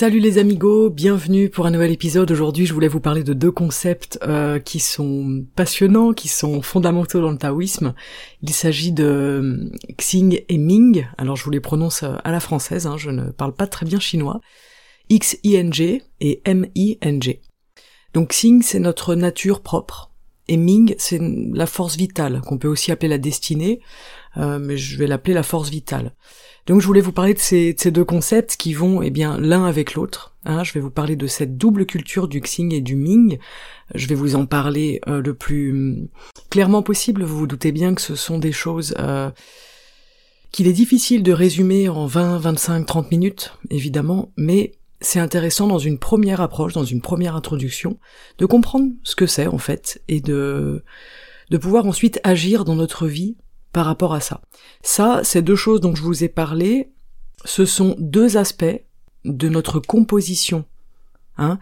Salut les amigos, bienvenue pour un nouvel épisode. Aujourd'hui, je voulais vous parler de deux concepts euh, qui sont passionnants, qui sont fondamentaux dans le taoïsme. Il s'agit de euh, Xing et Ming. Alors, je vous les prononce euh, à la française, hein, je ne parle pas très bien chinois. X-I-N-G et M-I-N-G. Donc Xing, c'est notre nature propre. Et Ming, c'est la force vitale, qu'on peut aussi appeler la destinée, mais je vais l'appeler la force vitale. Donc je voulais vous parler de ces, deux concepts qui vont eh bien l'un avec l'autre. Hein. je vais vous parler de cette double culture du Xing et du Ming. Je vais vous en parler euh, le plus hum, clairement possible. Vous vous doutez bien que ce sont des choses euh, qu'il est difficile de résumer en 20, 25, 30 minutes, évidemment, mais c'est intéressant dans une première approche, dans une première introduction, de comprendre ce que c'est en fait et de de pouvoir ensuite agir dans notre vie par rapport à ça. Ça, ces deux choses dont je vous ai parlé, ce sont deux aspects de notre composition, hein,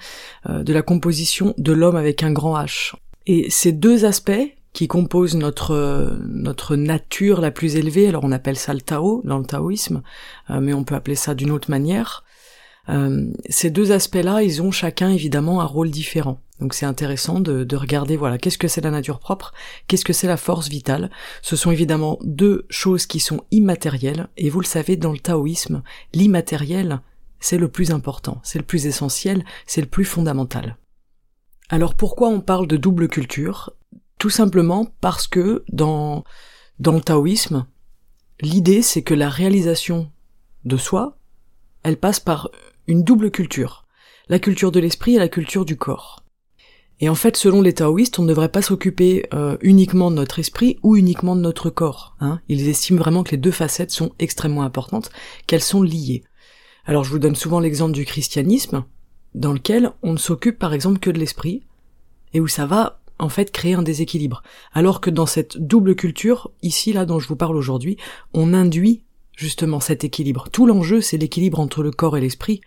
euh, de la composition de l'homme avec un grand H. Et ces deux aspects qui composent notre notre nature la plus élevée, alors on appelle ça le Tao dans le taoïsme, euh, mais on peut appeler ça d'une autre manière. Euh, ces deux aspects-là, ils ont chacun évidemment un rôle différent. Donc c'est intéressant de, regarder, voilà, qu'est-ce que c'est la nature propre, qu'est-ce que c'est la force vitale. Ce sont évidemment deux choses qui sont immatérielles, et vous le savez, dans le taoïsme, l'immatériel, c'est le plus important, c'est le plus essentiel, c'est le plus fondamental. Alors pourquoi on parle de double culture? Tout simplement parce que dans, dans le taoïsme, l'idée c'est que la réalisation de soi, elle passe par une double culture. La culture de l'esprit et la culture du corps. Et en fait, selon les taoïstes, on ne devrait pas s'occuper euh, uniquement de notre esprit ou uniquement de notre corps. Hein. Ils estiment vraiment que les deux facettes sont extrêmement importantes, qu'elles sont liées. Alors je vous donne souvent l'exemple du christianisme, dans lequel on ne s'occupe par exemple que de l'esprit, et où ça va en fait créer un déséquilibre. Alors que dans cette double culture, ici là dont je vous parle aujourd'hui, on induit justement cet équilibre. Tout l'enjeu c'est l'équilibre entre le corps et l'esprit.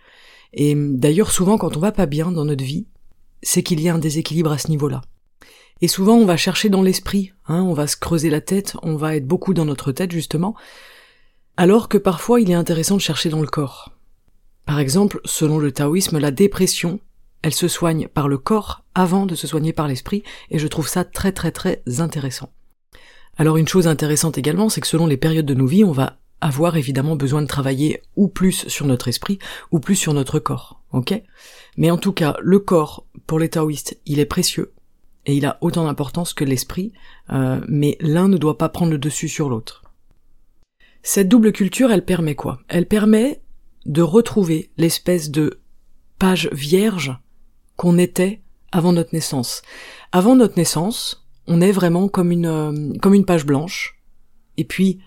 Et d'ailleurs souvent quand on va pas bien dans notre vie, c'est qu'il y a un déséquilibre à ce niveau-là. Et souvent, on va chercher dans l'esprit, hein, on va se creuser la tête, on va être beaucoup dans notre tête, justement, alors que parfois il est intéressant de chercher dans le corps. Par exemple, selon le taoïsme, la dépression, elle se soigne par le corps avant de se soigner par l'esprit, et je trouve ça très très très intéressant. Alors une chose intéressante également, c'est que selon les périodes de nos vies, on va avoir évidemment besoin de travailler ou plus sur notre esprit ou plus sur notre corps, ok? Mais en tout cas, le corps, pour les taoïstes, il est précieux et il a autant d'importance que l'esprit, euh, mais l'un ne doit pas prendre le dessus sur l'autre. Cette double culture, elle permet quoi? Elle permet de retrouver l'espèce de page vierge qu'on était avant notre naissance. Avant notre naissance, on est vraiment comme une euh, comme une page blanche, et puis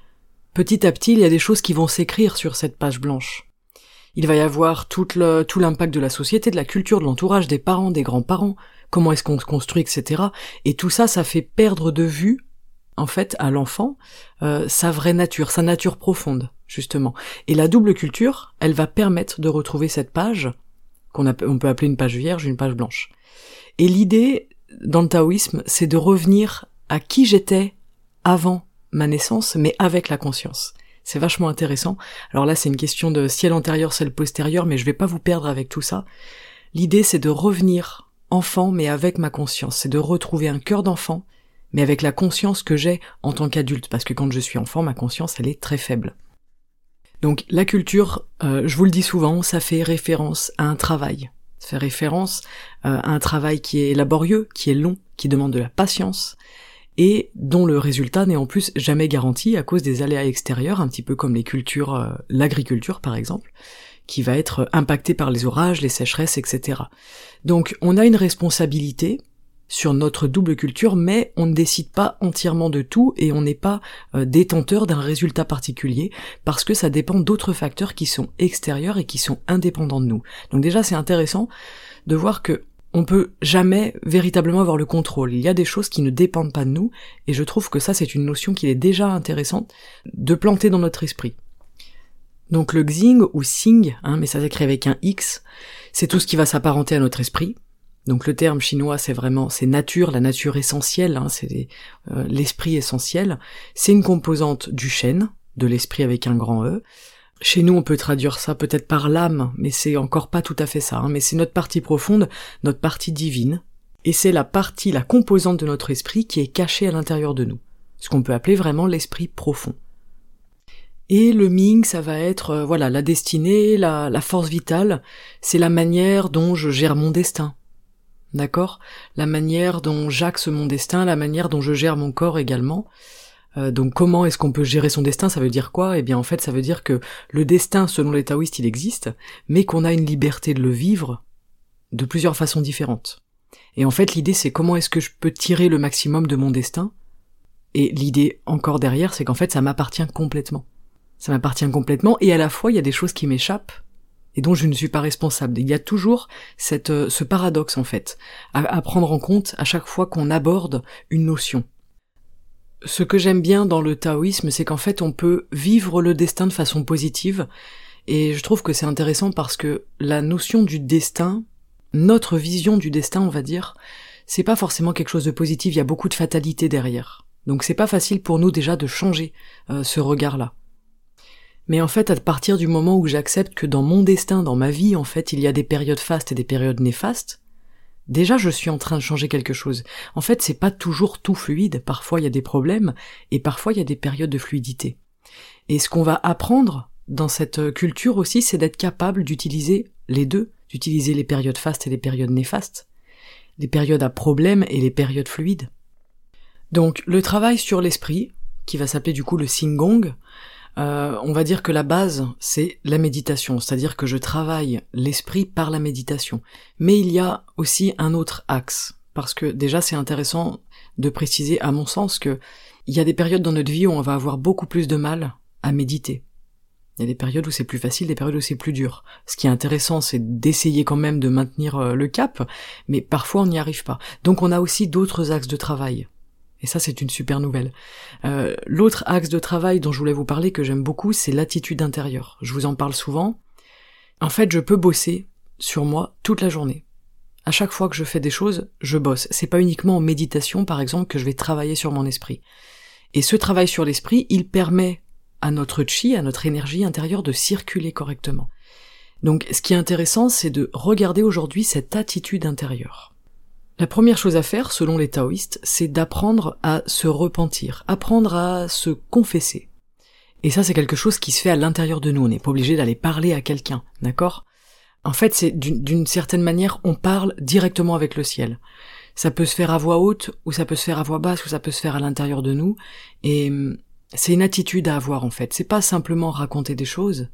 Petit à petit, il y a des choses qui vont s'écrire sur cette page blanche. Il va y avoir tout l'impact de la société, de la culture, de l'entourage, des parents, des grands-parents, comment est-ce qu'on se construit, etc. Et tout ça, ça fait perdre de vue, en fait, à l'enfant, euh, sa vraie nature, sa nature profonde, justement. Et la double culture, elle va permettre de retrouver cette page, qu'on on peut appeler une page vierge, une page blanche. Et l'idée, dans le taoïsme, c'est de revenir à qui j'étais avant ma naissance, mais avec la conscience. C'est vachement intéressant. Alors là, c'est une question de ciel antérieur, ciel postérieur, mais je vais pas vous perdre avec tout ça. L'idée, c'est de revenir enfant, mais avec ma conscience. C'est de retrouver un cœur d'enfant, mais avec la conscience que j'ai en tant qu'adulte, parce que quand je suis enfant, ma conscience, elle est très faible. Donc la culture, euh, je vous le dis souvent, ça fait référence à un travail. Ça fait référence euh, à un travail qui est laborieux, qui est long, qui demande de la patience, et dont le résultat n'est en plus jamais garanti à cause des aléas extérieurs, un petit peu comme les cultures, euh, l'agriculture par exemple, qui va être impactée par les orages, les sécheresses, etc. Donc on a une responsabilité sur notre double culture, mais on ne décide pas entièrement de tout et on n'est pas euh, détenteur d'un résultat particulier parce que ça dépend d'autres facteurs qui sont extérieurs et qui sont indépendants de nous. Donc déjà c'est intéressant de voir que on peut jamais véritablement avoir le contrôle. Il y a des choses qui ne dépendent pas de nous et je trouve que ça c'est une notion qui est déjà intéressante de planter dans notre esprit. Donc le xing ou sing, hein, mais ça s'écrit avec un x, c'est tout ce qui va s'apparenter à notre esprit, donc le terme chinois, c'est vraiment c'est nature, la nature essentielle, hein, c'est euh, l'esprit essentiel. C'est une composante du chêne, de l'esprit avec un grand E. Chez nous, on peut traduire ça peut-être par l'âme, mais c'est encore pas tout à fait ça. Hein, mais c'est notre partie profonde, notre partie divine, et c'est la partie, la composante de notre esprit qui est cachée à l'intérieur de nous, ce qu'on peut appeler vraiment l'esprit profond. Et le Ming, ça va être euh, voilà la destinée, la, la force vitale, c'est la manière dont je gère mon destin, d'accord? La manière dont j'axe mon destin, la manière dont je gère mon corps également. Euh, donc comment est-ce qu'on peut gérer son destin? Ça veut dire quoi? Eh bien en fait ça veut dire que le destin selon les taoïstes il existe, mais qu'on a une liberté de le vivre de plusieurs façons différentes. Et en fait l'idée c'est comment est-ce que je peux tirer le maximum de mon destin? Et l'idée encore derrière c'est qu'en fait ça m'appartient complètement. Ça m'appartient complètement et à la fois il y a des choses qui m'échappent et dont je ne suis pas responsable. Il y a toujours cette, euh, ce paradoxe en fait à, prendre en compte à chaque fois qu'on aborde une notion. Ce que j'aime bien dans le taoïsme, c'est qu'en fait on peut vivre le destin de façon positive, et je trouve que c'est intéressant parce que la notion du destin, notre vision du destin, on va dire, c'est pas forcément quelque chose de positif, il y a beaucoup de fatalité derrière. Donc c'est pas facile pour nous déjà de changer euh, ce regard-là. Mais en fait, à partir du moment où j'accepte que dans mon destin, dans ma vie, en fait, il y a des périodes fastes et des périodes néfastes, déjà je suis en train de changer quelque chose. En fait, c'est pas toujours tout fluide, parfois il y a des problèmes, et parfois il y a des périodes de fluidité. Et ce qu'on va apprendre dans cette culture aussi, c'est d'être capable d'utiliser les deux, d'utiliser les périodes fastes et les périodes néfastes, les périodes à problème et les périodes fluides. Donc le travail sur l'esprit, qui va s'appeler du coup le Singong, euh, on va dire que la base, c'est la méditation, c'est-à-dire que je travaille l'esprit par la méditation. Mais il y a aussi un autre axe, parce que déjà c'est intéressant de préciser, à mon sens, que il y a des périodes dans notre vie où on va avoir beaucoup plus de mal à méditer. Il y a des périodes où c'est plus facile, des périodes où c'est plus dur. Ce qui est intéressant, c'est d'essayer quand même de maintenir euh, le cap, mais parfois on n'y arrive pas. Donc on a aussi d'autres axes de travail. Et ça, c'est une super nouvelle. Euh, L'autre axe de travail dont je voulais vous parler que j'aime beaucoup, c'est l'attitude intérieure. Je vous en parle souvent. En fait, je peux bosser sur moi toute la journée. À chaque fois que je fais des choses, je bosse. C'est pas uniquement en méditation, par exemple, que je vais travailler sur mon esprit. Et ce travail sur l'esprit, il permet à notre chi, à notre énergie intérieure de circuler correctement. Donc, ce qui est intéressant, c'est de regarder aujourd'hui cette attitude intérieure. La première chose à faire, selon les taoïstes, c'est d'apprendre à se repentir, apprendre à se confesser. Et ça, c'est quelque chose qui se fait à l'intérieur de nous. On n'est pas obligé d'aller parler à quelqu'un, d'accord? En fait, c'est d'une certaine manière, on parle directement avec le ciel. Ça peut se faire à voix haute, ou ça peut se faire à voix basse, ou ça peut se faire à l'intérieur de nous. Et hum, c'est une attitude à avoir, en fait. C'est pas simplement raconter des choses.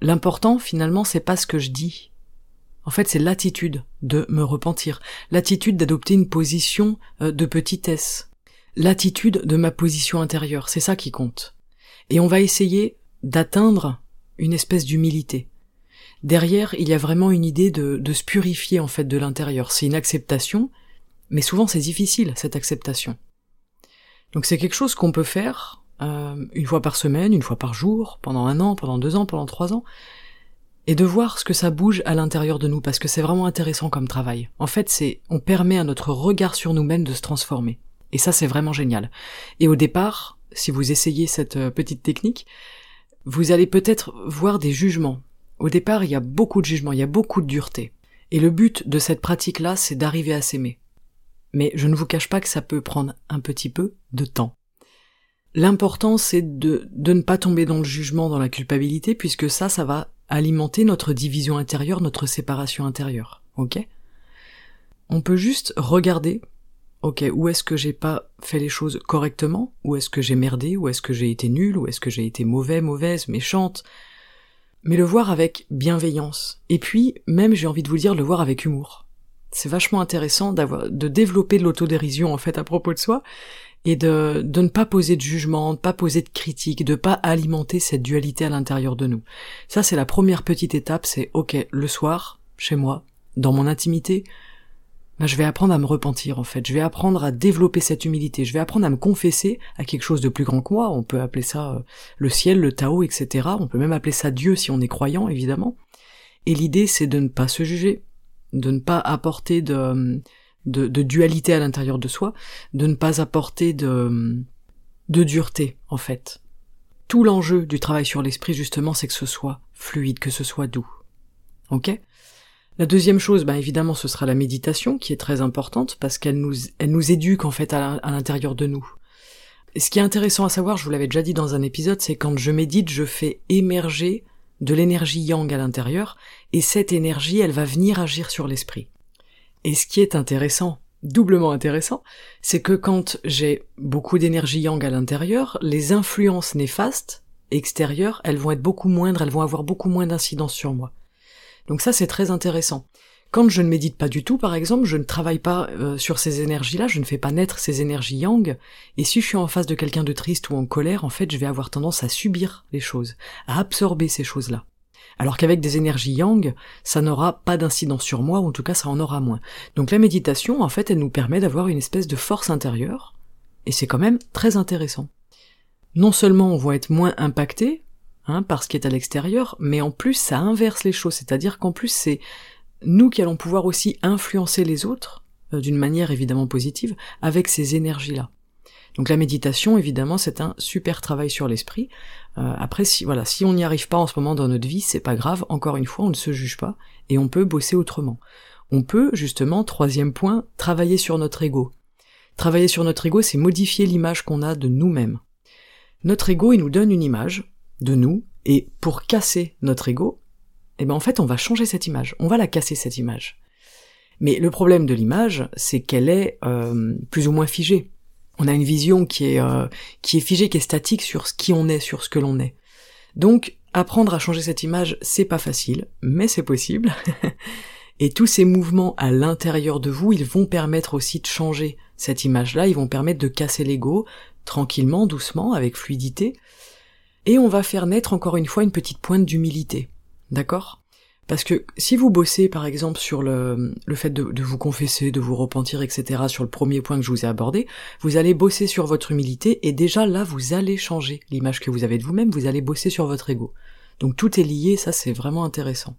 L'important, finalement, c'est pas ce que je dis, en fait, c'est l'attitude de me repentir, l'attitude d'adopter une position euh, de petitesse, l'attitude de ma position intérieure, c'est ça qui compte. Et on va essayer d'atteindre une espèce d'humilité. Derrière, il y a vraiment une idée de, se purifier en fait de l'intérieur. C'est une acceptation, mais souvent c'est difficile cette acceptation. Donc c'est quelque chose qu'on peut faire euh, une fois par semaine, une fois par jour, pendant un an, pendant deux ans, pendant trois ans, et de voir ce que ça bouge à l'intérieur de nous, parce que c'est vraiment intéressant comme travail. En fait, c'est, on permet à notre regard sur nous-mêmes de se transformer. Et ça, c'est vraiment génial. Et au départ, si vous essayez cette euh, petite technique, vous allez peut-être voir des jugements. Au départ, il y a beaucoup de jugements, il y a beaucoup de dureté. Et le but de cette pratique-là, c'est d'arriver à s'aimer. Mais je ne vous cache pas que ça peut prendre un petit peu de temps. L'important, c'est de, de ne pas tomber dans le jugement, dans la culpabilité, puisque ça, ça va alimenter notre division intérieure, notre séparation intérieure. Ok? On peut juste regarder, ok, où est-ce que j'ai pas fait les choses correctement, où est-ce que j'ai merdé, où est-ce que j'ai été nul, où est-ce que j'ai été mauvais, mauvaise, méchante, mais le voir avec bienveillance. Et puis, même j'ai envie de vous dire, le voir avec humour. C'est vachement intéressant d'avoir, de développer de l'autodérision, en fait, à propos de soi, et de, de ne pas poser de jugement, de pas poser de critique, de pas alimenter cette dualité à l'intérieur de nous. Ça, c'est la première petite étape, c'est, ok, le soir, chez moi, dans mon intimité, bah, je vais apprendre à me repentir en fait, je vais apprendre à développer cette humilité, je vais apprendre à me confesser à quelque chose de plus grand que moi, on peut appeler ça euh, le ciel, le Tao, etc. On peut même appeler ça Dieu si on est croyant, évidemment. Et l'idée c'est de ne pas se juger, de ne pas apporter de, de, de dualité à l'intérieur de soi, de ne pas apporter de, de dureté en fait. Tout l'enjeu du travail sur l'esprit justement c'est que ce soit fluide, que ce soit doux. Ok? La deuxième chose, bah évidemment, ce sera la méditation, qui est très importante parce qu'elle nous, elle nous éduque en fait à l'intérieur de nous. Et ce qui est intéressant à savoir, je vous l'avais déjà dit dans un épisode, c'est quand je médite, je fais émerger de l'énergie yang à l'intérieur, et cette énergie, elle va venir agir sur l'esprit. Et ce qui est intéressant, doublement intéressant, c'est que quand j'ai beaucoup d'énergie yang à l'intérieur, les influences néfastes extérieures, elles vont être beaucoup moindres, elles vont avoir beaucoup moins d'incidence sur moi. Donc ça c'est très intéressant. Quand je ne médite pas du tout, par exemple, je ne travaille pas euh, sur ces énergies-là, je ne fais pas naître ces énergies yang, et si je suis en face de quelqu'un de triste ou en colère, en fait, je vais avoir tendance à subir les choses, à absorber ces choses-là. Alors qu'avec des énergies yang, ça n'aura pas d'incidence sur moi, ou en tout cas ça en aura moins. Donc la méditation, en fait, elle nous permet d'avoir une espèce de force intérieure, et c'est quand même très intéressant. Non seulement on va être moins impacté, hein, par ce qui est à l'extérieur, mais en plus ça inverse les choses, c'est-à-dire qu'en plus c'est nous qui allons pouvoir aussi influencer les autres, euh, d'une manière évidemment positive, avec ces énergies-là. Donc la méditation, évidemment, c'est un super travail sur l'esprit. Euh, après, si voilà, si on n'y arrive pas en ce moment dans notre vie, c'est pas grave. Encore une fois, on ne se juge pas et on peut bosser autrement. On peut justement, troisième point, travailler sur notre ego. Travailler sur notre ego, c'est modifier l'image qu'on a de nous-mêmes. Notre ego, il nous donne une image, de nous, et pour casser notre ego, eh ben en fait on va changer cette image, on va la casser cette image. Mais le problème de l'image, c'est qu'elle est euh, plus ou moins figée. On a une vision qui est euh, qui est figée, qui est statique sur ce qui on est, sur ce que l'on est. Donc apprendre à changer cette image, c'est pas facile, mais c'est possible. Et tous ces mouvements à l'intérieur de vous, ils vont permettre aussi de changer cette image-là, ils vont permettre de casser l'ego tranquillement, doucement, avec fluidité, et on va faire naître encore une fois une petite pointe d'humilité. D'accord? Parce que si vous bossez par exemple sur le, fait de, de, vous confesser, de vous repentir, etc., sur le premier point que je vous ai abordé, vous allez bosser sur votre humilité et déjà là vous allez changer l'image que vous avez de vous-même, vous allez bosser sur votre ego. Donc tout est lié, ça c'est vraiment intéressant.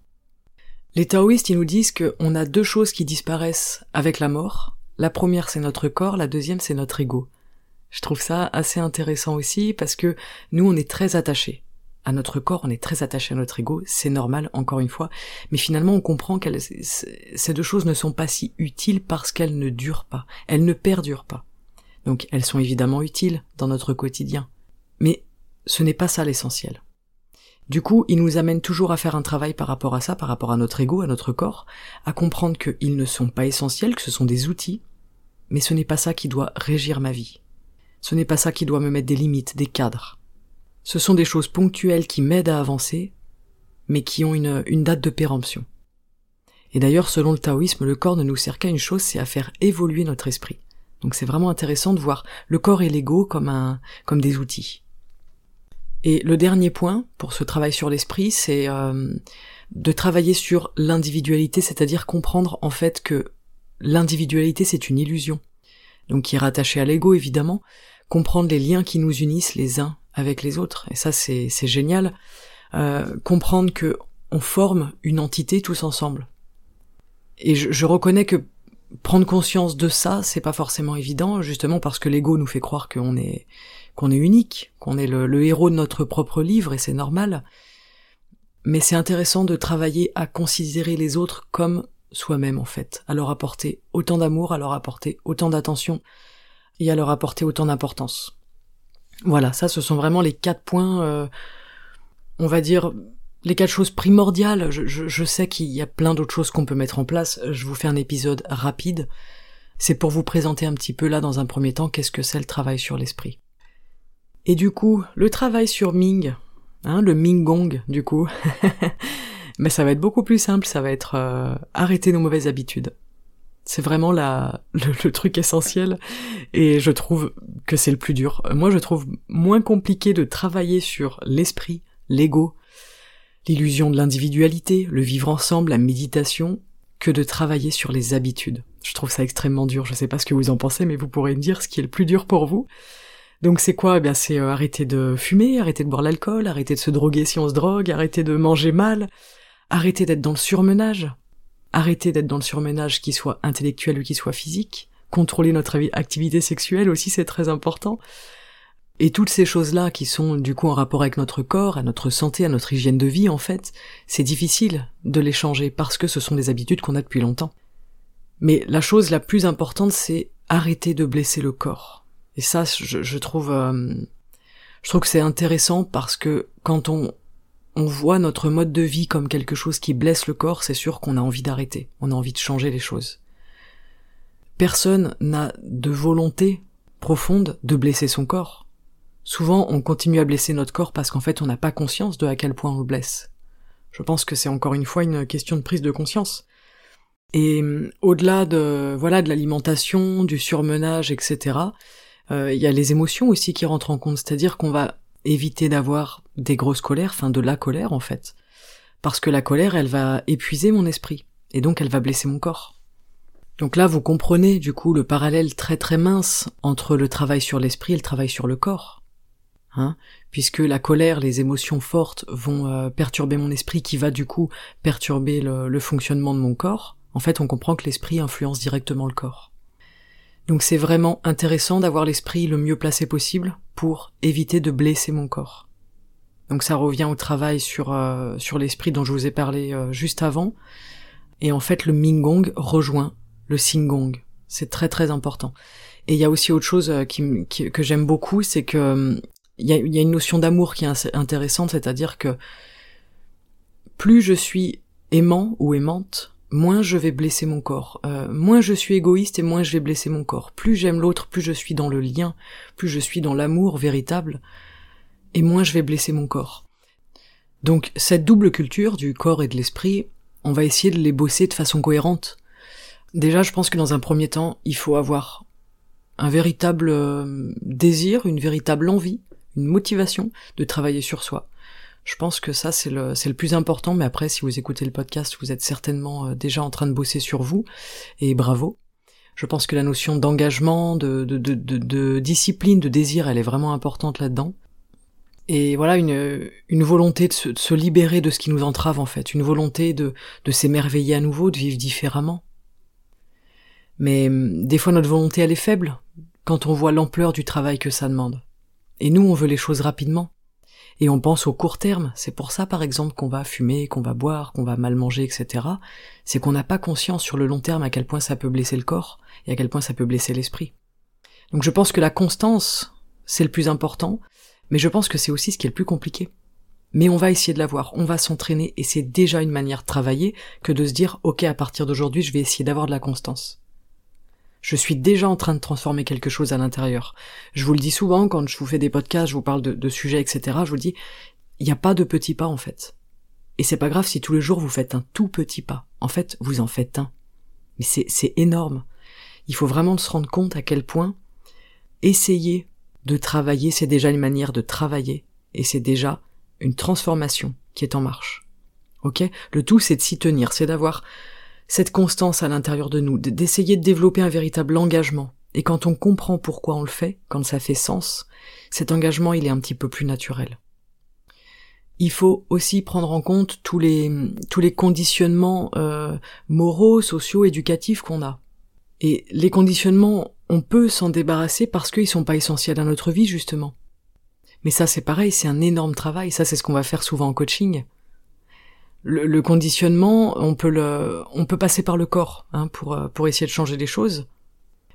Les taoïstes, ils nous disent qu'on a deux choses qui disparaissent avec la mort. La première c'est notre corps, la deuxième c'est notre ego. Je trouve ça assez intéressant aussi parce que nous, on est très attachés à notre corps, on est très attaché à notre ego, c'est normal, encore une fois, mais finalement on comprend que ces deux choses ne sont pas si utiles parce qu'elles ne durent pas, elles ne perdurent pas. Donc elles sont évidemment utiles dans notre quotidien, mais ce n'est pas ça l'essentiel. Du coup, il nous amène toujours à faire un travail par rapport à ça, par rapport à notre ego, à notre corps, à comprendre qu'ils ne sont pas essentiels, que ce sont des outils, mais ce n'est pas ça qui doit régir ma vie. Ce n'est pas ça qui doit me mettre des limites, des cadres. Ce sont des choses ponctuelles qui m'aident à avancer, mais qui ont une, date de péremption. Et d'ailleurs, selon le taoïsme, le corps ne nous sert qu'à une chose, c'est à faire évoluer notre esprit. Donc c'est vraiment intéressant de voir le corps et l'ego comme comme des outils. Et le dernier point pour ce travail sur l'esprit, c'est euh, de travailler sur l'individualité, c'est-à-dire comprendre en fait que l'individualité c'est une illusion donc qui est rattaché à l'ego évidemment, comprendre les liens qui nous unissent les uns avec les autres, et ça c'est génial, euh, comprendre que on forme une entité tous ensemble. Et je, je reconnais que prendre conscience de ça, c'est pas forcément évident, justement parce que l'ego nous fait croire qu'on est qu'on est unique, qu'on est le, le, héros de notre propre livre, et c'est normal. Mais c'est intéressant de travailler à considérer les autres comme soi-même en fait, à leur apporter autant d'amour, à leur apporter autant d'attention et à leur apporter autant d'importance. Voilà, ça ce sont vraiment les quatre points, euh, on va dire les quatre choses primordiales. Je, sais qu'il y a plein d'autres choses qu'on peut mettre en place. Je vous fais un épisode rapide. C'est pour vous présenter un petit peu là dans un premier temps qu'est-ce que c'est le travail sur l'esprit. Et du coup, le travail sur Ming, hein, le Ming Gong du coup. Mais ça va être beaucoup plus simple, ça va être euh, arrêter nos mauvaises habitudes. C'est vraiment la, le, truc essentiel et je trouve que c'est le plus dur. Moi, je trouve moins compliqué de travailler sur l'esprit, l'ego, l'illusion de l'individualité, le vivre ensemble, la méditation, que de travailler sur les habitudes. Je trouve ça extrêmement dur. Je sais pas ce que vous en pensez, mais vous pourrez me dire ce qui est le plus dur pour vous. Donc c'est quoi? Eh bien c'est euh, arrêter de fumer, arrêter de boire l'alcool, arrêter de se droguer si on se drogue, arrêter de manger mal, arrêter d'être dans le surmenage, arrêter d'être dans le surmenage qui soit intellectuel ou qui soit physique, contrôler notre activité sexuelle aussi c'est très important. Et toutes ces choses-là qui sont du coup en rapport avec notre corps, à notre santé, à notre hygiène de vie en fait, c'est difficile de les changer parce que ce sont des habitudes qu'on a depuis longtemps. Mais la chose la plus importante c'est arrêter de blesser le corps. Et ça, je, trouve, euh, je trouve que c'est intéressant parce que quand on, on voit notre mode de vie comme quelque chose qui blesse le corps, c'est sûr qu'on a envie d'arrêter, on a envie de changer les choses. Personne n'a de volonté profonde de blesser son corps. Souvent, on continue à blesser notre corps parce qu'en fait, on n'a pas conscience de à quel point on le blesse. Je pense que c'est encore une fois une question de prise de conscience. Et euh, au-delà de voilà de l'alimentation, du surmenage, etc. Euh, il y a les émotions aussi qui rentrent en compte, c'est-à-dire qu'on va éviter d'avoir des grosses colères, enfin de la colère en fait, parce que la colère, elle va épuiser mon esprit, et donc elle va blesser mon corps. Donc là, vous comprenez du coup le parallèle très très mince entre le travail sur l'esprit et le travail sur le corps. Hein? Puisque la colère, les émotions fortes vont euh, perturber mon esprit qui va du coup perturber le fonctionnement de mon corps, en fait on comprend que l'esprit influence directement le corps. Donc c'est vraiment intéressant d'avoir l'esprit le mieux placé possible pour éviter de blesser mon corps. Donc ça revient au travail sur euh, sur l'esprit dont je vous ai parlé euh, juste avant. Et en fait le Mingong rejoint le Singong. C'est très très important. Et il y a aussi autre chose euh, que j'aime beaucoup, c'est que il y a, une notion d'amour qui est intéressante, c'est-à-dire que plus je suis aimant ou aimante, moins je vais blesser mon corps. Moins je suis égoïste et moins je vais blesser mon corps. Plus j'aime l'autre, plus je suis dans le lien, plus je suis dans l'amour véritable, et moins je vais blesser mon corps. Donc cette double culture du corps et de l'esprit, on va essayer de les bosser de façon cohérente. Déjà, je pense que dans un premier temps, il faut avoir un véritable euh, désir, une véritable envie, une motivation de travailler sur soi. Je pense que ça c'est le c'est le plus important. Mais après, si vous écoutez le podcast, vous êtes certainement euh, déjà en train de bosser sur vous et bravo. Je pense que la notion d'engagement, de, de, discipline, de désir, elle est vraiment importante là-dedans. Et voilà, une, une volonté de se, libérer de ce qui nous entrave en fait, une volonté de, de s'émerveiller à nouveau, de vivre différemment. Mais hum, des fois notre volonté elle est faible quand on voit l'ampleur du travail que ça demande. Et nous on veut les choses rapidement et on pense au court terme. C'est pour ça, par exemple, qu'on va fumer, qu'on va boire, qu'on va mal manger, etc. C'est qu'on n'a pas conscience sur le long terme à quel point ça peut blesser le corps et à quel point ça peut blesser l'esprit. Donc je pense que la constance, c'est le plus important, mais je pense que c'est aussi ce qui est le plus compliqué. Mais on va essayer de l'avoir, on va s'entraîner, et c'est déjà une manière de travailler que de se dire, ok, à partir d'aujourd'hui, je vais essayer d'avoir de la constance. Je suis déjà en train de transformer quelque chose à l'intérieur. Je vous le dis souvent quand je vous fais des podcasts, je vous parle de, sujets, etc. Je vous dis, il n'y a pas de petits pas en fait. Et c'est pas grave si tous les jours vous faites un tout petit pas. En fait, vous en faites un. Mais c'est, c'est énorme. Il faut vraiment se rendre compte à quel point essayer de travailler, c'est déjà une manière de travailler. Et c'est déjà une transformation qui est en marche. Ok? Le tout, c'est de s'y tenir, c'est d'avoir cette constance à l'intérieur de nous, d'essayer de développer un véritable engagement. Et quand on comprend pourquoi on le fait, quand ça fait sens, cet engagement il est un petit peu plus naturel. Il faut aussi prendre en compte tous les tous les conditionnements euh, moraux, sociaux, éducatifs qu'on a. Et les conditionnements, on peut s'en débarrasser parce qu'ils sont pas essentiels à notre vie justement. Mais ça c'est pareil, c'est un énorme travail. Ça c'est ce qu'on va faire souvent en coaching le, conditionnement, on peut le, on peut passer par le corps hein, pour euh, essayer de changer les choses.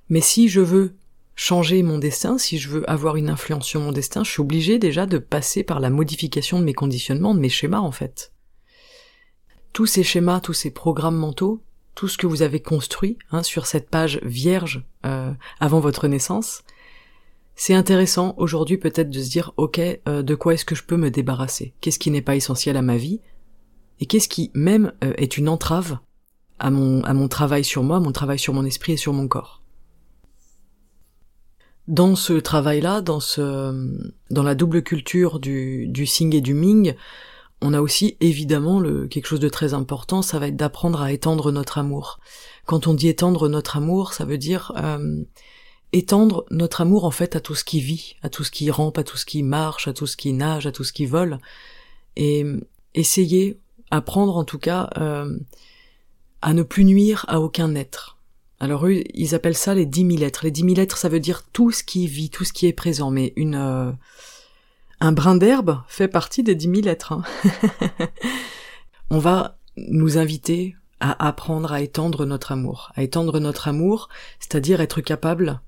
Mais si je veux changer mon destin, si je veux avoir une influence sur mon destin, je suis obligé déjà de passer par la modification de mes conditionnements, de mes schémas en fait. Tous ces schémas, tous ces programmes mentaux, tout ce que vous avez construit hein, sur cette page vierge euh, avant votre naissance, c'est intéressant aujourd'hui peut-être de se dire ok, euh, de quoi est-ce que je peux me débarrasser? Qu'est-ce qui n'est pas essentiel à ma vie? Et qu'est-ce qui même euh, est une entrave à mon, à mon travail sur moi, mon travail sur mon esprit et sur mon corps? Dans ce travail-là, dans ce, dans la double culture du, du Sing et du Ming, on a aussi évidemment le, quelque chose de très important, ça va être d'apprendre à étendre notre amour. Quand on dit étendre notre amour, ça veut dire euh, étendre notre amour en fait à tout ce qui vit, à tout ce qui rampe, à tout ce qui marche, à tout ce qui nage, à tout ce qui vole, et essayer, apprendre en tout cas euh, à ne plus nuire à aucun être. Alors eux, ils appellent ça les dix mille lettres. Les dix mille lettres, ça veut dire tout ce qui vit, tout ce qui est présent. Mais une euh, un brin d'herbe fait partie des dix mille lettres. Hein. On va nous inviter à apprendre à étendre notre amour, à étendre notre amour, c'est-à-dire être capable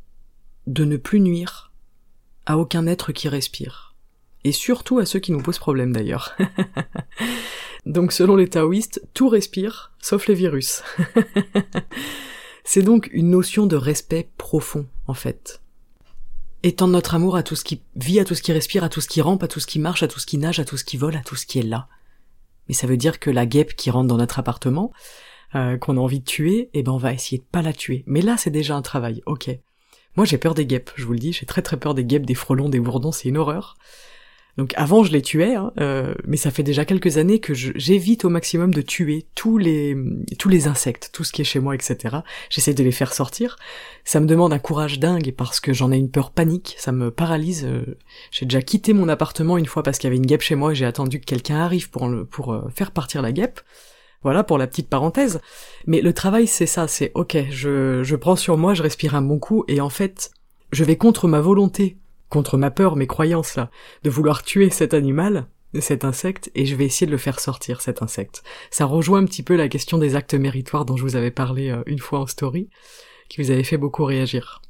de ne plus nuire à aucun être qui respire. Et surtout à ceux qui nous posent problème d'ailleurs. Donc selon les taoïstes, tout respire, sauf les virus. C'est donc une notion de respect profond, en fait. Étendre notre amour à tout ce qui vit, à tout ce qui respire, à tout ce qui rampe, à tout ce qui marche, à tout ce qui nage, à tout ce qui vole, à tout ce qui est là. Mais ça veut dire que la guêpe qui rentre dans notre appartement, euh, qu'on a envie de tuer, eh ben on va essayer de pas la tuer. Mais là, c'est déjà un travail, ok. Moi, j'ai peur des guêpes, je vous le dis, j'ai très très peur des guêpes, des frelons, des bourdons, c'est une horreur. Donc avant je les tuais, hein, euh, mais ça fait déjà quelques années que j'évite au maximum de tuer tous les tous les insectes, tout ce qui est chez moi, etc. J'essaie de les faire sortir. Ça me demande un courage dingue parce que j'en ai une peur panique, ça me paralyse. Euh, j'ai déjà quitté mon appartement une fois parce qu'il y avait une guêpe chez moi et j'ai attendu que quelqu'un arrive pour pour euh, faire partir la guêpe. Voilà pour la petite parenthèse. Mais le travail c'est ça, c'est ok, je, je prends sur moi, je respire un bon coup et en fait je vais contre ma volonté contre ma peur, mes croyances là, de vouloir tuer cet animal, cet insecte, et je vais essayer de le faire sortir, cet insecte. Ça rejoint un petit peu la question des actes méritoires dont je vous avais parlé euh, une fois en story, qui vous avait fait beaucoup réagir.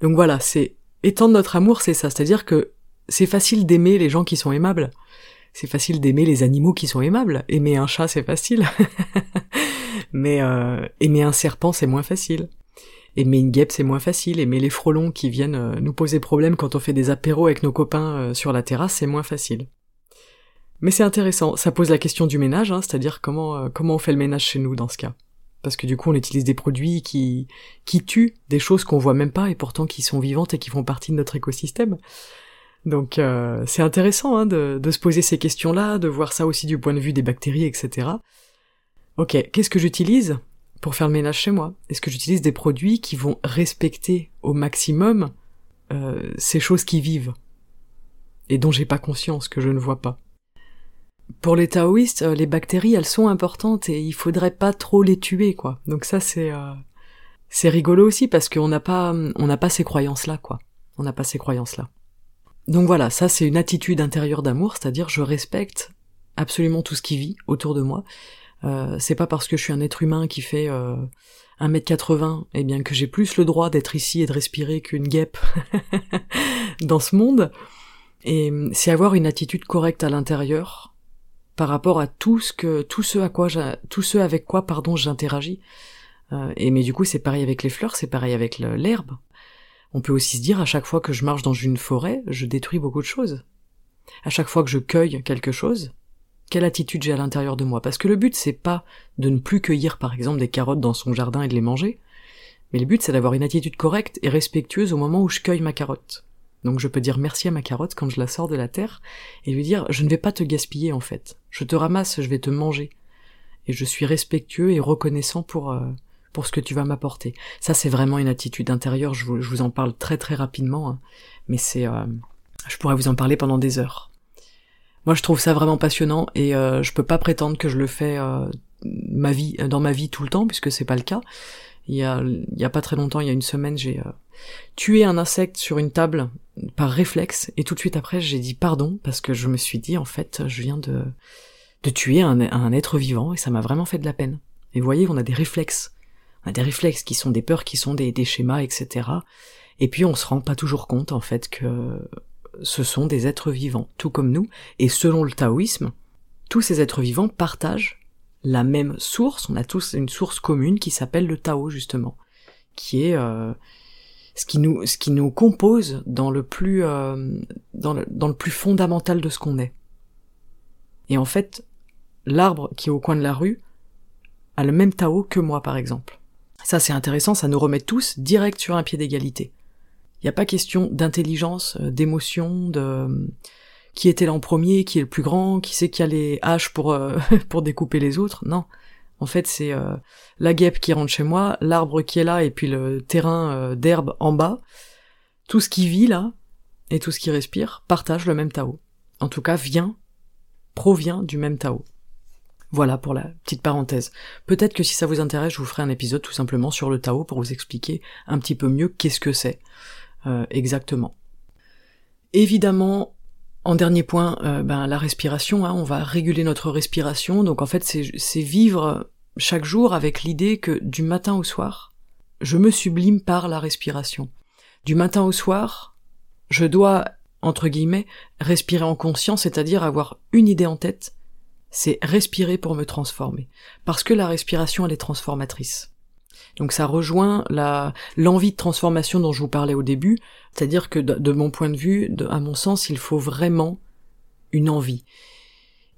Donc voilà, c'est étendre notre amour, c'est ça, c'est-à-dire que c'est facile d'aimer les gens qui sont aimables. C'est facile d'aimer les animaux qui sont aimables. Aimer un chat, c'est facile. Mais euh, aimer un serpent, c'est moins facile. Aimer une guêpe, c'est moins facile. Aimer les frelons qui viennent euh, nous poser problème quand on fait des apéros avec nos copains euh, sur la terrasse, c'est moins facile. Mais c'est intéressant, ça pose la question du ménage, hein, c'est-à-dire comment, euh, comment on fait le ménage chez nous dans ce cas. Parce que du coup on utilise des produits qui, qui tuent des choses qu'on voit même pas et pourtant qui sont vivantes et qui font partie de notre écosystème. Donc c'est intéressant hein, de, de se poser ces questions-là, de voir ça aussi du point de vue des bactéries, etc. Ok, qu'est-ce que j'utilise? Pour faire le ménage chez moi Est-ce que j'utilise des produits qui vont respecter au maximum euh, ces choses qui vivent et dont j'ai pas conscience, que je ne vois pas? Pour les taoïstes, euh, les bactéries, elles sont importantes et il faudrait pas trop les tuer, quoi. Donc ça, c'est euh, c'est rigolo aussi parce qu'on n'a pas on n'a pas ces croyances-là, quoi. On n'a pas ces croyances-là. Donc voilà, ça c'est une attitude intérieure d'amour, c'est-à-dire je respecte absolument tout ce qui vit autour de moi euh, c'est pas parce que je suis un être humain qui fait euh, 1m80, eh bien que j'ai plus le droit d'être ici et de respirer qu'une guêpe dans ce monde. Et c'est avoir une attitude correcte à l'intérieur par rapport à tout ce que, tout ce à quoi, tout ce avec quoi, pardon, j'interagis. Euh, et mais du coup, c'est pareil avec les fleurs, c'est pareil avec l'herbe. On peut aussi se dire à chaque fois que je marche dans une forêt, je détruis beaucoup de choses. À chaque fois que je cueille quelque chose, quelle attitude j'ai à l'intérieur de moi. Parce que le but, c'est pas de ne plus cueillir, par exemple, des carottes dans son jardin et de les manger, mais le but, c'est d'avoir une attitude correcte et respectueuse au moment où je cueille ma carotte. Donc je peux dire merci à ma carotte quand je la sors de la terre, et lui dire, je ne vais pas te gaspiller, en fait. Je te ramasse, je vais te manger. Et je suis respectueux et reconnaissant pour, euh, pour ce que tu vas m'apporter. Ça, c'est vraiment une attitude intérieure, je vous, je vous en parle très très rapidement, hein. mais c'est... Euh, je pourrais vous en parler pendant des heures. Moi, je trouve ça vraiment passionnant et euh, je peux pas prétendre que je le fais euh, ma vie dans ma vie tout le temps puisque c'est pas le cas. Il y a il y a pas très longtemps, il y a une semaine, j'ai euh, tué un insecte sur une table par réflexe et tout de suite après, j'ai dit pardon parce que je me suis dit en fait, je viens de de tuer un, un être vivant et ça m'a vraiment fait de la peine. Et vous voyez, on a des réflexes. On a des réflexes qui sont des peurs, qui sont des, des schémas, etc. Et puis on se rend pas toujours compte en fait que ce sont des êtres vivants, tout comme nous, et selon le taoïsme, tous ces êtres vivants partagent la même source, on a tous une source commune qui s'appelle le Tao justement, qui est euh, ce qui nous ce qui nous compose dans le plus euh, dans, le, dans le plus fondamental de ce qu'on est. Et en fait, l'arbre qui est au coin de la rue a le même Tao que moi par exemple. Ça c'est intéressant, ça nous remet tous direct sur un pied d'égalité. Il n'y a pas question d'intelligence, euh, d'émotion, de euh, qui était là en premier, qui est le plus grand, qui sait qui a les haches pour euh, pour découper les autres. Non, en fait c'est la guêpe qui rentre chez moi, l'arbre qui est là et puis le terrain d'herbe en bas. Tout ce qui vit là et tout ce qui respire partage le même Tao. En tout cas, vient, provient du même Tao. Voilà pour la petite parenthèse. Peut-être que si ça vous intéresse, je vous ferai un épisode tout simplement sur le Tao pour vous expliquer un petit peu mieux qu'est-ce que c'est euh, exactement. Évidemment, en dernier point, euh, ben, la respiration, hein, on va réguler notre respiration, donc en fait c'est vivre chaque jour avec l'idée que du matin au soir, je me sublime par la respiration. Du matin au soir, je dois, entre guillemets, respirer en conscience, c'est-à-dire avoir une idée en tête, c'est respirer pour me transformer. Parce que la respiration, elle est transformatrice. Donc ça rejoint la l'envie de transformation dont je vous parlais au début, c'est-à-dire que de, mon point de vue, à mon sens, il faut vraiment une envie.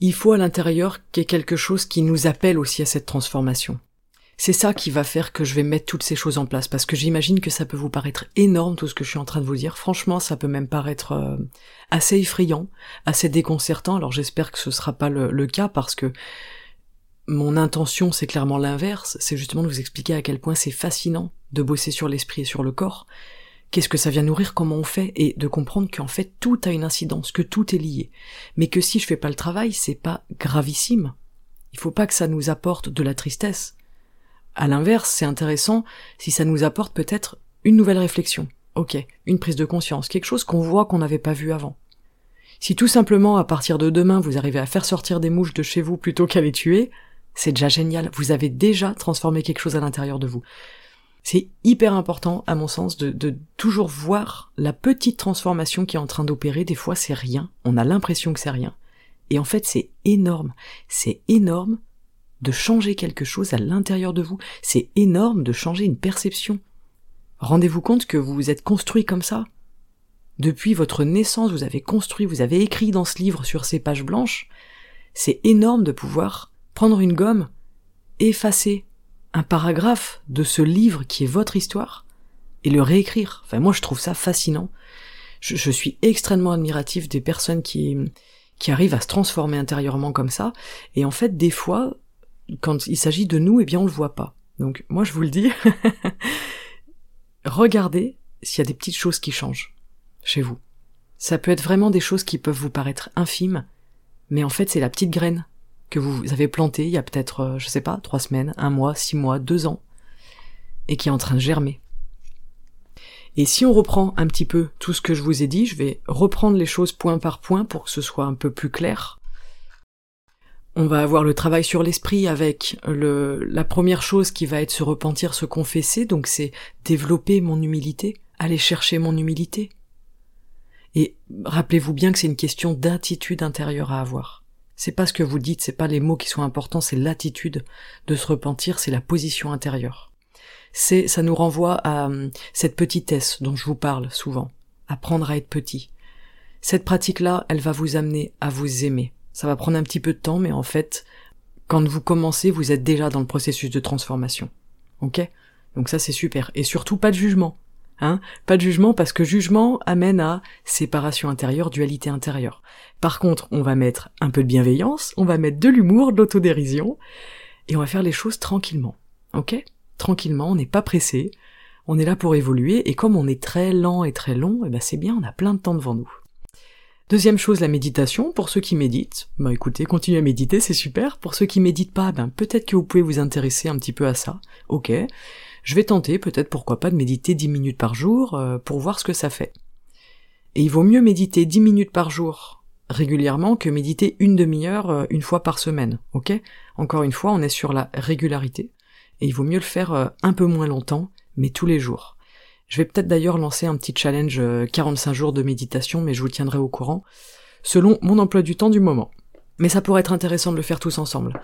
Il faut à l'intérieur qu'il y ait quelque chose qui nous appelle aussi à cette transformation c'est ça qui va faire que je vais mettre toutes ces choses en place, parce que j'imagine que ça peut vous paraître énorme tout ce que je suis en train de vous dire. Franchement, ça peut même paraître euh, assez effrayant, assez déconcertant. Alors j'espère que ce sera pas le, cas, parce que mon intention, c'est clairement l'inverse. C'est justement de vous expliquer à quel point c'est fascinant de bosser sur l'esprit et sur le corps. Qu'est-ce que ça vient nourrir, comment on fait, et de comprendre qu'en fait tout a une incidence, que tout est lié. Mais que si je fais pas le travail, c'est pas gravissime. Il faut pas que ça nous apporte de la tristesse à l'inverse, c'est intéressant si ça nous apporte peut-être une nouvelle réflexion. Ok, une prise de conscience, quelque chose qu'on voit qu'on n'avait pas vu avant. Si tout simplement à partir de demain vous arrivez à faire sortir des mouches de chez vous plutôt qu'à les tuer, c'est déjà génial, vous avez déjà transformé quelque chose à l'intérieur de vous. C'est hyper important, à mon sens, de, toujours voir la petite transformation qui est en train d'opérer. Des fois, c'est rien. On a l'impression que c'est rien. Et en fait, c'est énorme. C'est énorme de changer quelque chose à l'intérieur de vous. C'est énorme de changer une perception. Rendez-vous compte que vous vous êtes construit comme ça. Depuis votre naissance, vous avez construit, vous avez écrit dans ce livre sur ces pages blanches. C'est énorme de pouvoir prendre une gomme, effacer un paragraphe de ce livre qui est votre histoire et le réécrire. Enfin, moi, je trouve ça fascinant. Je, suis extrêmement admiratif des personnes qui, qui arrivent à se transformer intérieurement comme ça. Et en fait, des fois, quand il s'agit de nous, eh bien on le voit pas. Donc moi je vous le dis, regardez s'il y a des petites choses qui changent chez vous. Ça peut être vraiment des choses qui peuvent vous paraître infimes, mais en fait c'est la petite graine que vous avez plantée il y a peut-être, euh, je sais pas, trois semaines, un mois, six mois, deux ans, et qui est en train de germer. Et si on reprend un petit peu tout ce que je vous ai dit, je vais reprendre les choses point par point pour que ce soit un peu plus clair. On va avoir le travail sur l'esprit avec le, la première chose qui va être se repentir, se confesser, donc c'est développer mon humilité, aller chercher mon humilité. Et rappelez-vous bien que c'est une question d'attitude intérieure à avoir. C'est pas ce que vous dites, c'est pas les mots qui sont importants, c'est l'attitude de se repentir, c'est la position intérieure. C'est, ça nous renvoie à hum, cette petitesse dont je vous parle souvent, apprendre à être petit. Cette pratique-là, elle va vous amener à vous aimer, ça va prendre un petit peu de temps, mais en fait, quand vous commencez, vous êtes déjà dans le processus de transformation. Ok? Donc ça c'est super. Et surtout pas de jugement. Hein pas de jugement parce que jugement amène à séparation intérieure, dualité intérieure. Par contre, on va mettre un peu de bienveillance, on va mettre de l'humour, de l'autodérision, et on va faire les choses tranquillement. Ok? Tranquillement, on n'est pas pressé, on est là pour évoluer, et comme on est très lent et très long, eh ben c'est bien, on a plein de temps devant nous. Deuxième chose, la méditation. Pour ceux qui méditent, bah écoutez, continuez à méditer, c'est super. Pour ceux qui méditent pas, ben peut-être que vous pouvez vous intéresser un petit peu à ça. Ok? Je vais tenter, peut-être pourquoi pas, de méditer 10 minutes par jour euh, pour voir ce que ça fait. Et il vaut mieux méditer 10 minutes par jour régulièrement que méditer une demi-heure euh, une fois par semaine. Ok? Encore une fois, on est sur la régularité. Et il vaut mieux le faire euh, un peu moins longtemps, mais tous les jours. Je vais peut-être d'ailleurs lancer un petit challenge 45 euh, jours de méditation, mais je vous tiendrai au courant, selon mon emploi du temps du moment. Mais ça pourrait être intéressant de le faire tous ensemble.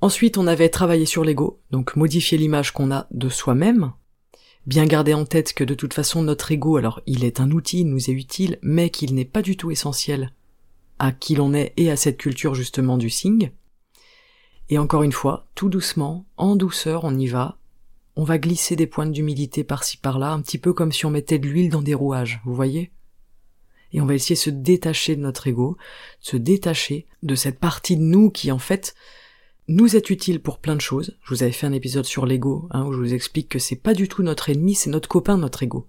Ensuite, on avait travaillé sur l'ego, donc modifier l'image qu'on a de soi-même, bien garder en tête que de toute façon notre ego, alors il est un outil, il nous est utile, mais qu'il n'est pas du tout essentiel à qui l'on est et à cette culture justement du sing. Et encore une fois, tout doucement, en douceur, on y va. On va glisser des pointes d'humilité par-ci par-là, un petit peu comme si on mettait de l'huile dans des rouages, vous voyez? Et on va essayer de se détacher de notre ego, se détacher de cette partie de nous qui en fait nous est utile pour plein de choses. Je vous avais fait un épisode sur l'ego, hein, où je vous explique que c'est pas du tout notre ennemi, c'est notre copain, notre ego.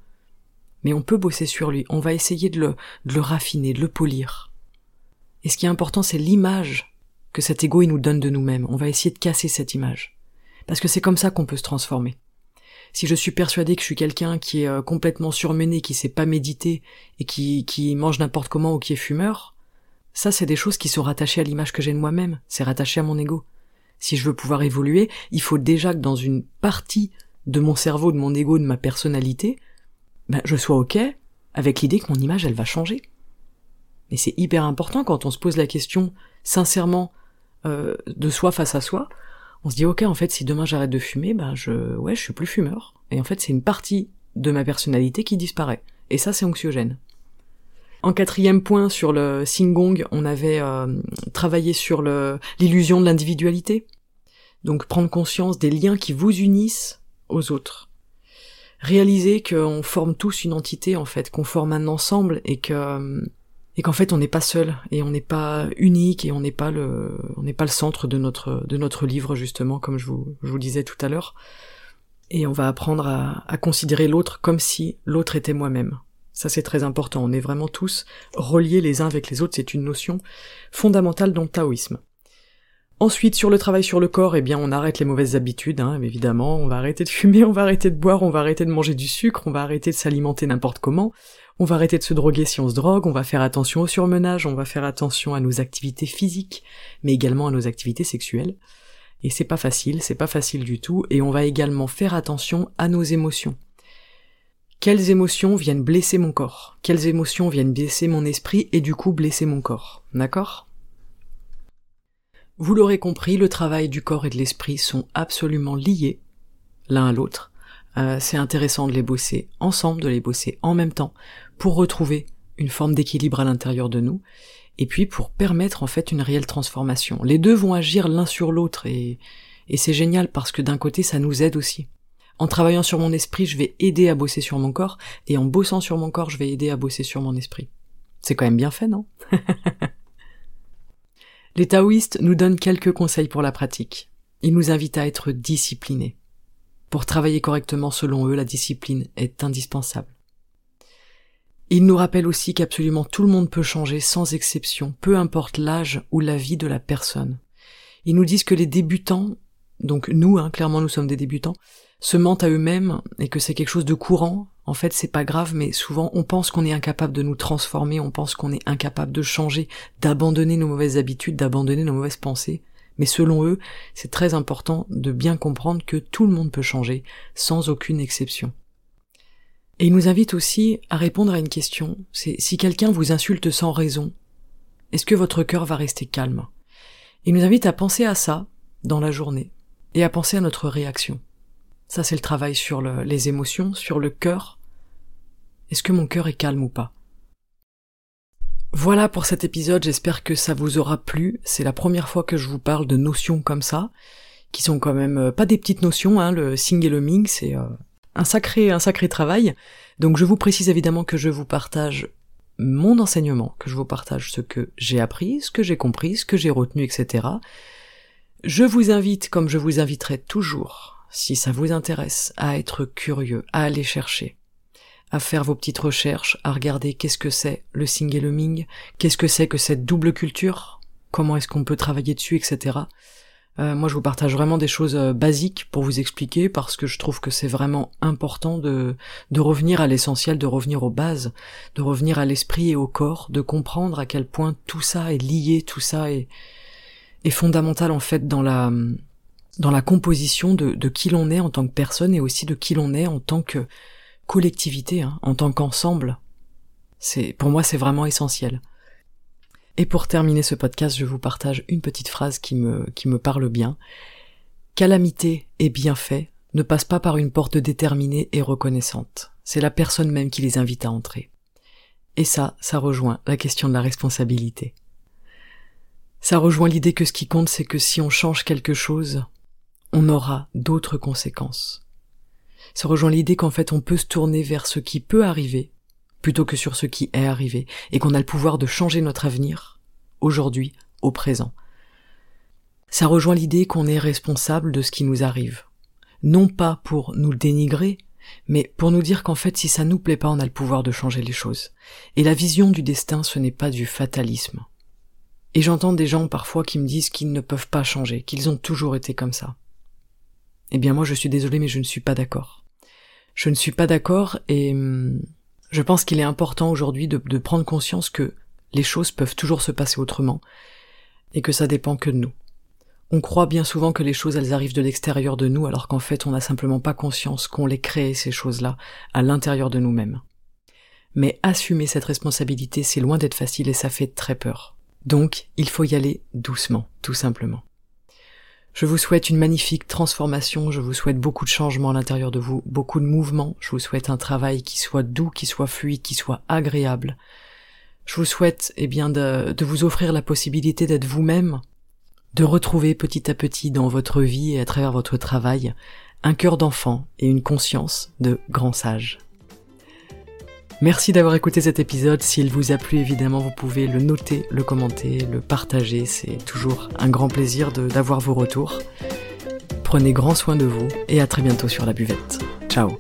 Mais on peut bosser sur lui, on va essayer de le, raffiner, de le polir. Et ce qui est important, c'est l'image que cet ego il nous donne de nous-mêmes. On va essayer de casser cette image. Parce que c'est comme ça qu'on peut se transformer. Si je suis persuadé que je suis quelqu'un qui est euh, complètement surmené, qui sait pas méditer et qui, qui mange n'importe comment ou qui est fumeur, ça c'est des choses qui sont rattachées à l'image que j'ai de moi-même, c'est rattaché à mon ego. Si je veux pouvoir évoluer, il faut déjà que dans une partie de mon cerveau, de mon ego, de ma personnalité, ben, je sois ok avec l'idée que mon image elle va changer. Mais c'est hyper important quand on se pose la question sincèrement euh, de soi face à soi, on se dit ok en fait si demain j'arrête de fumer, ben je ouais je suis plus fumeur. Et en fait c'est une partie de ma personnalité qui disparaît. Et ça c'est anxiogène. En quatrième point sur le Singong, on avait euh, travaillé sur l'illusion de l'individualité. Donc prendre conscience des liens qui vous unissent aux autres. Réaliser qu'on forme tous une entité en fait, qu'on forme un ensemble et que et qu'en fait on n'est pas seul et on n'est pas unique et on n'est pas le on n'est pas le centre de notre de notre livre justement comme je vous je vous disais tout à l'heure et on va apprendre à, à considérer l'autre comme si l'autre était moi-même ça c'est très important on est vraiment tous reliés les uns avec les autres c'est une notion fondamentale dans le taoïsme Ensuite, sur le travail sur le corps, eh bien, on arrête les mauvaises habitudes, hein, évidemment. On va arrêter de fumer, on va arrêter de boire, on va arrêter de manger du sucre, on va arrêter de s'alimenter n'importe comment. On va arrêter de se droguer si on se drogue, on va faire attention au surmenage, on va faire attention à nos activités physiques, mais également à nos activités sexuelles. Et c'est pas facile, c'est pas facile du tout, et on va également faire attention à nos émotions. Quelles émotions viennent blesser mon corps? Quelles émotions viennent blesser mon esprit et du coup blesser mon corps? D'accord? Vous l'aurez compris, le travail du corps et de l'esprit sont absolument liés l'un à l'autre. Euh, c'est intéressant de les bosser ensemble, de les bosser en même temps, pour retrouver une forme d'équilibre à l'intérieur de nous, et puis pour permettre en fait une réelle transformation. Les deux vont agir l'un sur l'autre, et, et c'est génial parce que d'un côté ça nous aide aussi. En travaillant sur mon esprit, je vais aider à bosser sur mon corps, et en bossant sur mon corps, je vais aider à bosser sur mon esprit. C'est quand même bien fait, non? Les taoïstes nous donnent quelques conseils pour la pratique. Ils nous invitent à être disciplinés. Pour travailler correctement selon eux, la discipline est indispensable. Ils nous rappellent aussi qu'absolument tout le monde peut changer sans exception, peu importe l'âge ou la vie de la personne. Ils nous disent que les débutants, donc nous, hein, clairement nous sommes des débutants, se mentent à eux-mêmes et que c'est quelque chose de courant. En fait, c'est pas grave, mais souvent on pense qu'on est incapable de nous transformer, on pense qu'on est incapable de changer, d'abandonner nos mauvaises habitudes, d'abandonner nos mauvaises pensées. Mais selon eux, c'est très important de bien comprendre que tout le monde peut changer, sans aucune exception. Et il nous invite aussi à répondre à une question, c'est si quelqu'un vous insulte sans raison, est-ce que votre cœur va rester calme? Il nous invite à penser à ça dans la journée, et à penser à notre réaction. Ça c'est le travail sur les émotions, sur le cœur. Est-ce que mon cœur est calme ou pas? Voilà pour cet épisode, j'espère que ça vous aura plu. C'est la première fois que je vous parle de notions comme ça, qui sont quand même euh, pas des petites notions, hein. le sing et le ming, c'est euh, un sacré, un sacré travail. Donc je vous précise évidemment que je vous partage mon enseignement, que je vous partage ce que j'ai appris, ce que j'ai compris, ce que j'ai retenu, etc. Je vous invite, comme je vous inviterai toujours, si ça vous intéresse, à être curieux, à aller chercher à faire vos petites recherches, à regarder qu'est-ce que c'est le sing et le ming, qu'est-ce que c'est que cette double culture, comment est-ce qu'on peut travailler dessus, etc. Euh, moi, je vous partage vraiment des choses euh, basiques pour vous expliquer parce que je trouve que c'est vraiment important de, de revenir à l'essentiel, de revenir aux bases, de revenir à l'esprit et au corps, de comprendre à quel point tout ça est lié, tout ça est, est fondamental en fait dans la, dans la composition de, de qui l'on est en tant que personne et aussi de qui l'on est en tant que collectivité, hein, en tant qu'ensemble. C'est, pour moi, c'est vraiment essentiel. Et pour terminer ce podcast, je vous partage une petite phrase qui me, qui me parle bien. Calamité et bienfait ne passent pas par une porte déterminée et reconnaissante. C'est la personne même qui les invite à entrer. Et ça, ça rejoint la question de la responsabilité. Ça rejoint l'idée que ce qui compte, c'est que si on change quelque chose, on aura d'autres conséquences. Ça rejoint l'idée qu'en fait on peut se tourner vers ce qui peut arriver plutôt que sur ce qui est arrivé et qu'on a le pouvoir de changer notre avenir aujourd'hui, au présent. Ça rejoint l'idée qu'on est responsable de ce qui nous arrive. Non pas pour nous dénigrer, mais pour nous dire qu'en fait si ça nous plaît pas, on a le pouvoir de changer les choses. Et la vision du destin, ce n'est pas du fatalisme. Et j'entends des gens parfois qui me disent qu'ils ne peuvent pas changer, qu'ils ont toujours été comme ça. Eh bien moi je suis désolé mais je ne suis pas d'accord. Je ne suis pas d'accord et hum, je pense qu'il est important aujourd'hui de, de prendre conscience que les choses peuvent toujours se passer autrement et que ça dépend que de nous. On croit bien souvent que les choses elles arrivent de l'extérieur de nous alors qu'en fait on n'a simplement pas conscience qu'on les crée ces choses-là à l'intérieur de nous-mêmes. Mais assumer cette responsabilité c'est loin d'être facile et ça fait très peur. Donc il faut y aller doucement, tout simplement. Je vous souhaite une magnifique transformation, je vous souhaite beaucoup de changements à l'intérieur de vous, beaucoup de mouvements, je vous souhaite un travail qui soit doux, qui soit fluide, qui soit agréable. Je vous souhaite eh bien de, de vous offrir la possibilité d'être vous-même, de retrouver petit à petit dans votre vie et à travers votre travail un cœur d'enfant et une conscience de grand sage. Merci d'avoir écouté cet épisode. S'il vous a plu, évidemment, vous pouvez le noter, le commenter, le partager. C'est toujours un grand plaisir d'avoir vos retours. Prenez grand soin de vous et à très bientôt sur la buvette. Ciao